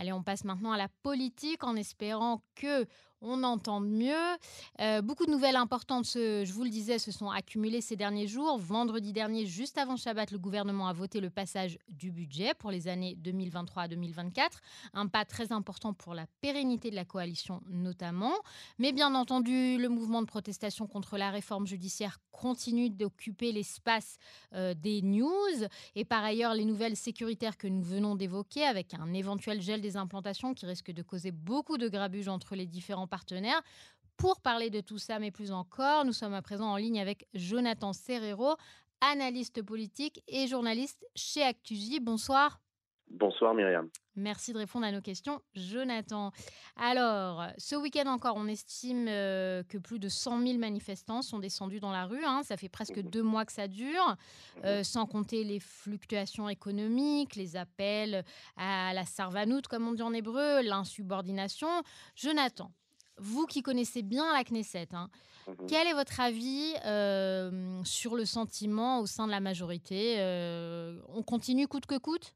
Allez, on passe maintenant à la politique en espérant que on entend mieux. Euh, beaucoup de nouvelles importantes, je vous le disais, se sont accumulées ces derniers jours. Vendredi dernier, juste avant Shabbat, le gouvernement a voté le passage du budget pour les années 2023 à 2024. Un pas très important pour la pérennité de la coalition notamment. Mais bien entendu, le mouvement de protestation contre la réforme judiciaire continue d'occuper l'espace euh, des news. Et par ailleurs, les nouvelles sécuritaires que nous venons d'évoquer, avec un éventuel gel des implantations qui risque de causer beaucoup de grabuge entre les différents partenaires. Pour parler de tout ça, mais plus encore, nous sommes à présent en ligne avec Jonathan Serrero, analyste politique et journaliste chez Actugy. Bonsoir. Bonsoir Myriam. Merci de répondre à nos questions, Jonathan. Alors, ce week-end encore, on estime euh, que plus de 100 000 manifestants sont descendus dans la rue. Hein. Ça fait presque mhm. deux mois que ça dure, euh, mhm. sans compter les fluctuations économiques, les appels à la sarvanoute, comme on dit en hébreu, l'insubordination. Jonathan, vous qui connaissez bien la Knesset, hein, mhm. quel est votre avis euh, sur le sentiment au sein de la majorité On continue coûte que coûte?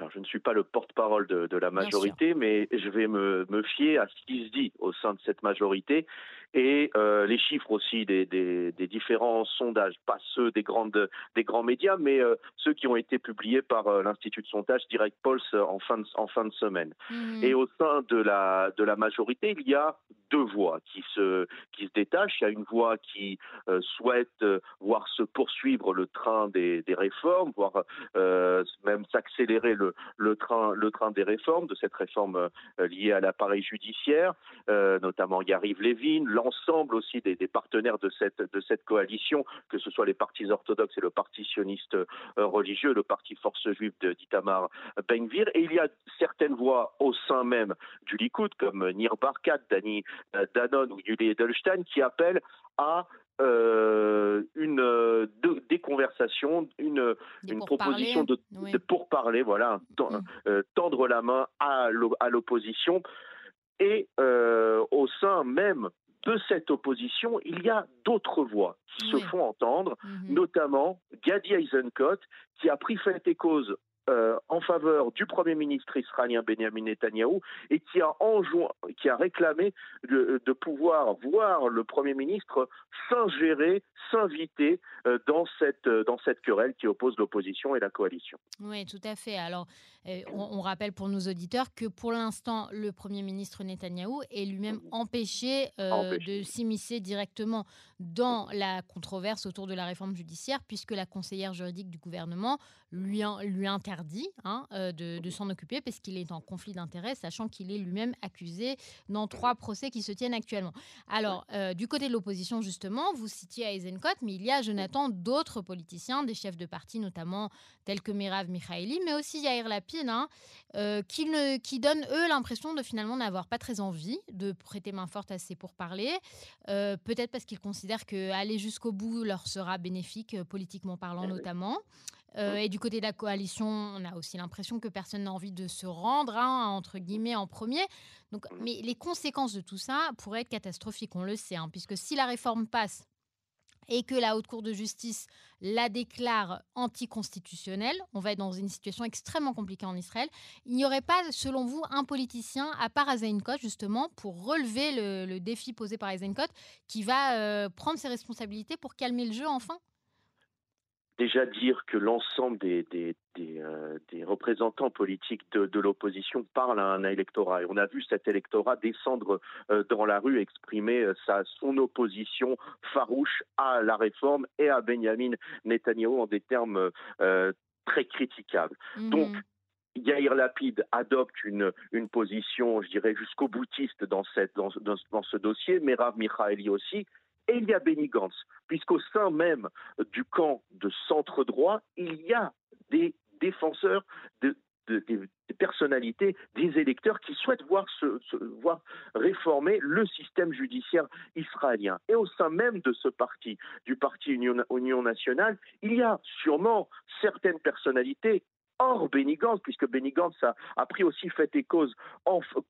Alors, je ne suis pas le porte-parole de, la majorité, mais je vais me, me fier à ce qui se dit au sein de cette majorité et euh, les chiffres aussi des, des, des, différents sondages, pas ceux des, grandes, des grands médias, mais euh, ceux qui ont été publiés par euh, l'Institut de sondage Direct Pulse en fin de, en fin de semaine. Mmh. Et au sein de la, de la majorité, il y a deux voix qui se, qui se détachent. Il y a une voix qui souhaite voir se poursuivre le train des, des réformes, voire même s'accélérer le, le, train, le train des réformes, de cette réforme liée à l'appareil judiciaire, notamment Yariv Levin, l'ensemble aussi des, partenaires de cette, de cette coalition, que ce soit les partis orthodoxes et le parti sioniste euh, religieux, le parti Force juive d'Itamar Ben-Gvir. Et il y a certaines voix au sein même du Likoud, comme Nir Barkat, Dani euh, Danon ou Yuli Edelstein, qui appellent à euh, une des conversations, une, une proposition de, pour parler, voilà, mm. tendre la main à l'opposition. Et au sein même de cette opposition, il y a d'autres voix qui se font entendre, mhm. notamment Gadi Eisenkot, qui a pris fait et cause euh, en faveur du Premier ministre israélien Benjamin Netanyahou et qui a, qui a réclamé de, pouvoir voir le Premier ministre s'ingérer, s'inviter euh, dans, cette, euh, dans cette querelle qui oppose l'opposition et la coalition. Oui, tout à fait. Alors, on, rappelle pour nos auditeurs que pour l'instant, le Premier ministre Netanyahou est lui-même empêché, de s'immiscer directement dans la controverse autour de la réforme judiciaire, puisque la conseillère juridique du gouvernement lui, lui interdit hein, euh, de, s'en occuper parce qu'il est en conflit d'intérêts, sachant qu'il est lui-même accusé dans trois procès qui se tiennent actuellement. Alors, euh, du côté de l'opposition, justement, vous citiez Eisenkot, mais il y a, Jonathan, d'autres politiciens, des chefs de parti notamment, tels que Merav Mikhaili, mais aussi Yair Lapid, hein, euh, qui, ne, qui donnent, eux, l'impression de finalement n'avoir pas très envie de prêter main forte à ces pourparlers, peut-être parce qu'ils considèrent qu'aller jusqu'au bout leur sera bénéfique, politiquement parlant eh notamment. Euh, et du côté de la coalition, on a aussi l'impression que personne n'a envie de se rendre, hein, entre guillemets, en premier. Donc, mmh. mais les conséquences de tout ça pourraient être catastrophiques, on le sait, hein, puisque si la réforme passe et que la Haute Cour de justice la déclare anticonstitutionnelle, on va être dans une situation extrêmement compliquée en Israël. Il n'y aurait pas, selon vous, un politicien, à part Azainkot, justement, pour relever le, défi posé par Azainkot, qui va euh, prendre ses responsabilités pour calmer le jeu enfin? Déjà dire que l'ensemble des, des, euh, représentants politiques de, l'opposition parlent à un électorat. Et on a vu cet électorat descendre euh, dans la rue, exprimer euh, sa, son opposition farouche à la réforme et à Benjamin Netanyahu en des termes très critiquables. Mhm. Donc, Yair Lapid adopte une, une position, je dirais, jusqu'au boutiste dans, cette, dans, dans, ce dossier, Merav Mikhaeli aussi, et il y a Benny Gantz, puisqu'au sein même du camp de centre droit, il y a des défenseurs de, des personnalités, des électeurs qui souhaitent voir, réformer le système judiciaire israélien. Et au sein même de ce parti, du parti Union, nationale, il y a sûrement certaines personnalités hors Benny Gantz, puisque Benny Gantz a, pris aussi fait et cause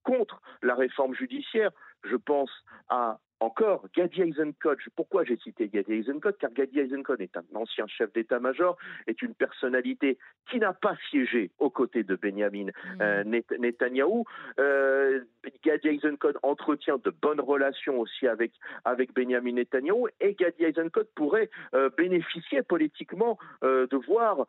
contre la réforme judiciaire. Je pense à encore, Gadi Eisenkot, pourquoi j'ai cité Gadi Eisenkot Car Gadi Eisenkot est un ancien chef d'état-major, est une personnalité qui n'a pas siégé aux côtés de Benjamin mmh. euh, Netanyahou. Euh, Gadi Eisenkot entretient de bonnes relations aussi avec, avec Benjamin Netanyahou et Gadi Eisenkot pourrait euh, bénéficier politiquement de voir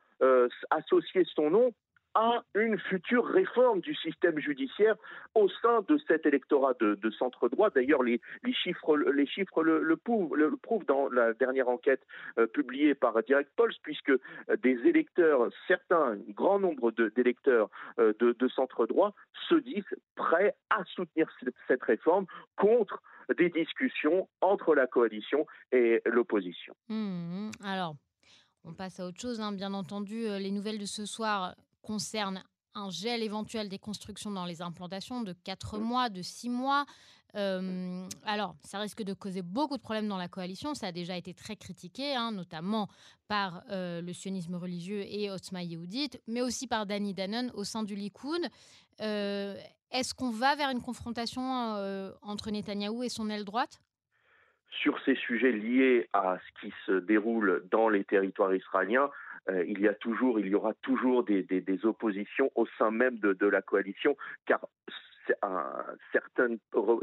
associer son nom à une future réforme du système judiciaire au sein de cet électorat de, centre droit. D'ailleurs, les, chiffres, le, prouvent, dans la dernière enquête euh, publiée par Direct Pulse, puisque euh, des électeurs, certains, un grand nombre d'électeurs euh, de, centre droit se disent prêts à soutenir cette, réforme contre des discussions entre la coalition et l'opposition. Mmh, alors, on passe à autre chose, hein. bien entendu. Les nouvelles de ce soir concerne un gel éventuel des constructions dans les implantations de 4 mmh. mois, de 6 mois. alors, ça risque de causer beaucoup de problèmes dans la coalition. Ça a déjà été très critiqué, hein, notamment par le sionisme religieux et Otzma Yehudit, mais aussi par Danny Dannon au sein du Likoud. Est-ce qu'on va vers une confrontation entre Netanyahou et son aile droite? Sur ces sujets liés à ce qui se déroule dans les territoires israéliens, euh, il y a toujours, il y aura toujours des, oppositions au sein même de, la coalition, car certains,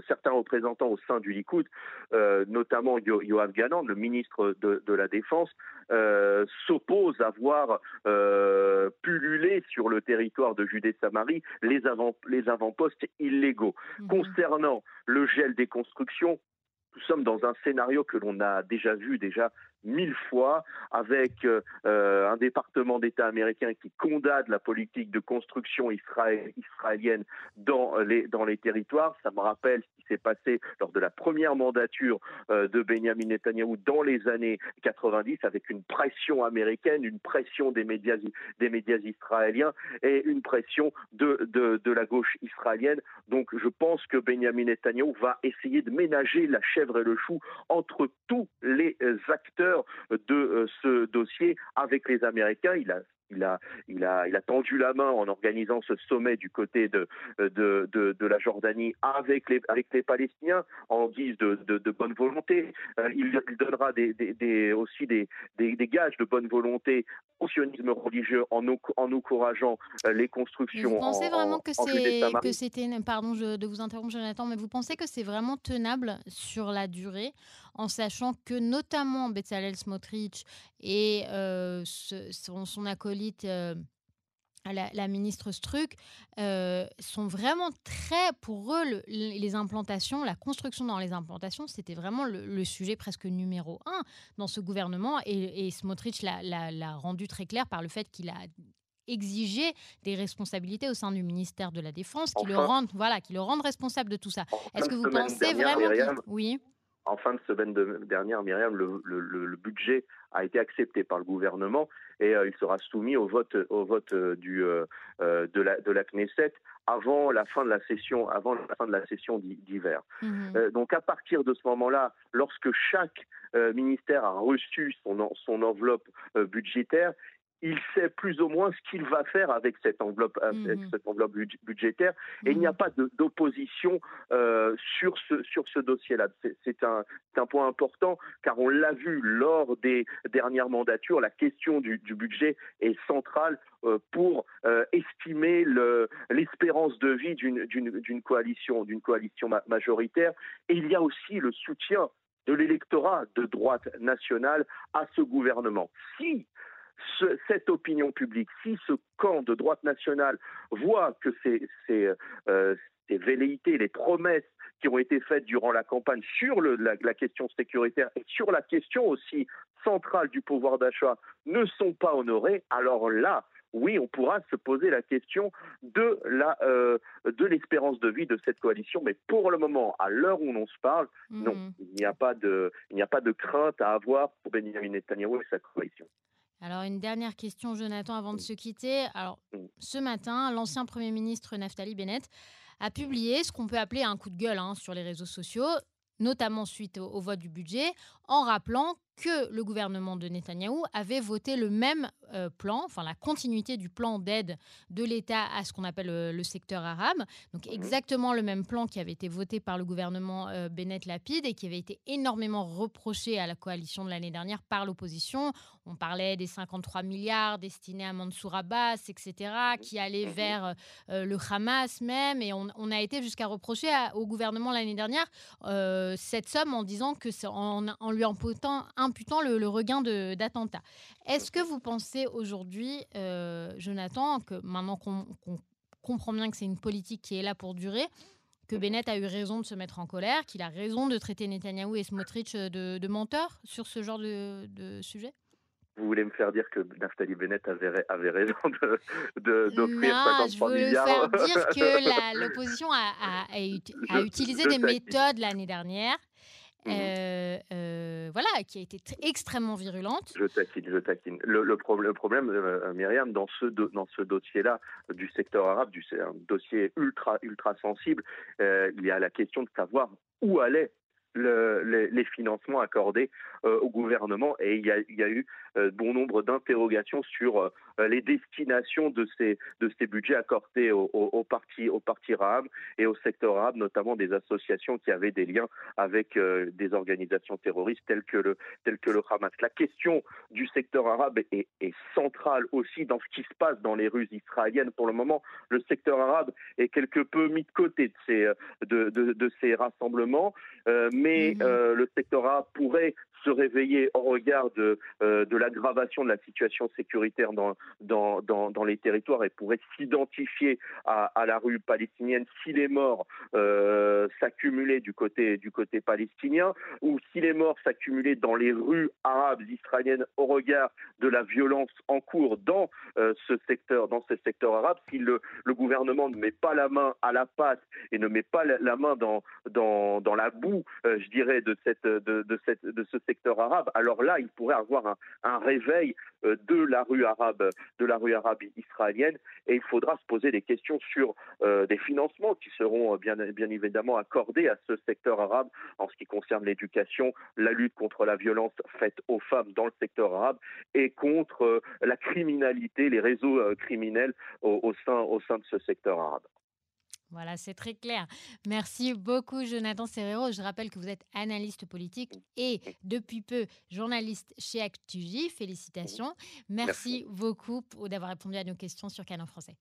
certains, représentants au sein du Likoud, euh, notamment Yoav Ganan, le ministre de, la Défense, euh, s'opposent à voir pulluler sur le territoire de Judée-Samarie les, avant, les avant-postes illégaux. Mhm. Concernant le gel des constructions, nous sommes dans un scénario que l'on a déjà vu déjà mille fois avec euh, euh, un département d'État américain qui condamne la politique de construction israélienne dans les, dans les territoires. Ça me rappelle s'est passé lors de la première mandature euh, de Benjamin Netanyahu dans les années 90 avec une pression américaine, une pression des médias, des médias israéliens et une pression de, de, de la gauche israélienne. Donc je pense que Benjamin Netanyahu va essayer de ménager la chèvre et le chou entre tous les acteurs de euh, ce dossier avec les Américains. Il a il a, il, a, il a tendu la main en organisant ce sommet du côté de, de, la Jordanie avec les, avec les Palestiniens en guise de, bonne volonté. Euh, il, donnera aussi des, gages de bonne volonté au sionisme religieux en, en encourageant euh, les constructions. Vous pensez vraiment que c'était, pardon de vous interrompre Jonathan, mais vous pensez que c'est vraiment tenable sur la durée en sachant que notamment Bezalel Smotrich et euh, son, son, acolyte euh, la, ministre Struck, euh, sont vraiment très, pour eux, les implantations, la construction dans les implantations, c'était vraiment le, sujet presque numéro un dans ce gouvernement. Et, Smotrich l'a rendu très clair par le fait qu'il a exigé des responsabilités au sein du ministère de la Défense, qui le rendent, voilà, qui le rendent responsable de tout ça. Est-ce que vous pensez vraiment, oui en fin de semaine dernière, Myriam, le, budget a été accepté par le gouvernement et euh, il sera soumis au vote, au vote euh, du, euh, de, la, de la Knesset avant la fin de la session, avant la fin de la session d'hiver. Mmh. donc à partir de ce moment-là, lorsque chaque ministère a reçu son, son enveloppe budgétaire, il sait plus ou moins ce qu'il va faire avec cette enveloppe, mhm. cette enveloppe budgétaire. Et il n'y a mhm. pas d'opposition euh, sur ce, sur ce dossier-là. C'est un, un, point important, car on l'a vu lors des dernières mandatures, la question du, budget est centrale euh, pour euh, estimer l'espérance de vie d'une coalition, d'une coalition majoritaire. Et il y a aussi le soutien de l'électorat de droite nationale à ce gouvernement. Si cette opinion publique, si ce camp de droite nationale voit que ces, ces, euh, velléités, les promesses qui ont été faites durant la campagne sur la, question sécuritaire et sur la question aussi centrale du pouvoir d'achat ne sont pas honorées, alors là, oui, on pourra se poser la question de la euh, de l'espérance de vie de cette coalition. Mais pour le moment, à l'heure où l'on se parle, non, il n'y a pas de il n'y a pas de crainte à avoir pour Benjamin Netanyahu et sa coalition. Alors, une dernière question, Jonathan, avant de se quitter. Alors, ce matin, l'ancien Premier ministre Naftali Bennett a publié ce qu'on peut appeler un coup de gueule hein, sur les réseaux sociaux, notamment suite au, vote du budget, en rappelant que le gouvernement de Netanyahou avait voté le même euh, plan, enfin la continuité du plan d'aide de l'État à ce qu'on appelle euh, le secteur arabe. Donc mhm. exactement le même plan qui avait été voté par le gouvernement euh, Bennett-Lapide et qui avait été énormément reproché à la coalition de l'année dernière par l'opposition. On parlait des 53 milliards destinés à Mansour Abbas, etc., mhm. qui allaient mhm. vers le Hamas même. Et on, a été jusqu'à reprocher au gouvernement l'année dernière cette somme en disant que en, en lui imputant, imputant le, le regain d'attentats. Est-ce que vous pensez aujourd'hui, euh, Jonathan, que maintenant qu'on comprend bien que c'est une politique qui est là pour durer, que Bennett a eu raison de se mettre en colère, qu'il a raison de traiter Netanyahou et Smotrich de, de menteurs sur ce genre de, sujet? Vous voulez me faire dire que Naftali Bennett avait, avait raison d'offrir 53 milliards Je veux faire dire que l'opposition a, a, utilisé des méthodes l'année dernière Mmh euh, euh, voilà, qui a été extrêmement virulente. Je taquine, je taquine. Le, problème, euh, Myriam, dans ce, dans ce dossier-là du secteur arabe, du, un dossier ultra, ultra sensible, il y a la question de savoir où allait les, financements accordés au gouvernement et il y a, eu bon nombre d'interrogations sur euh, les destinations de ces, de ces budgets accordés aux, partis, aux partis arabes et au secteur arabe, notamment des associations qui avaient des liens avec euh, des organisations terroristes telles que, le, telles que le Hamas. La question du secteur arabe est, centrale aussi dans ce qui se passe dans les rues israéliennes. Pour le moment, le secteur arabe est quelque peu mis de côté de ces, de, de, ces rassemblements, euh, mais mmh le secteur arabe pourrait se réveiller au regard de, de l'aggravation de la situation sécuritaire dans, dans, dans, les territoires et pourrait s'identifier à, la rue palestinienne si les morts euh, s'accumulaient du côté, du côté palestinien ou si les morts s'accumulaient dans les rues arabes israéliennes au regard de la violence en cours dans euh, ce secteur, dans ce secteur arabe, si le, le, gouvernement ne met pas la main à la pâte et ne met pas la, main dans, dans, dans la boue, euh, je dirais, de, ce secteur arabe, alors là, il pourrait avoir un, réveil de la rue arabe de la rue arabe israélienne et il faudra se poser des questions sur euh, des financements qui seront euh, bien, évidemment accordés à ce secteur arabe en ce qui concerne l'éducation, la lutte contre la violence faite aux femmes dans le secteur arabe et contre euh, la criminalité, les réseaux criminels au sein de ce secteur arabe. Voilà, c'est très clair. Merci beaucoup, Jonathan Serrero. Je rappelle que vous êtes analyste politique et depuis peu journaliste chez ActuJ. Félicitations. Merci, beaucoup d'avoir répondu à nos questions sur Canon Français.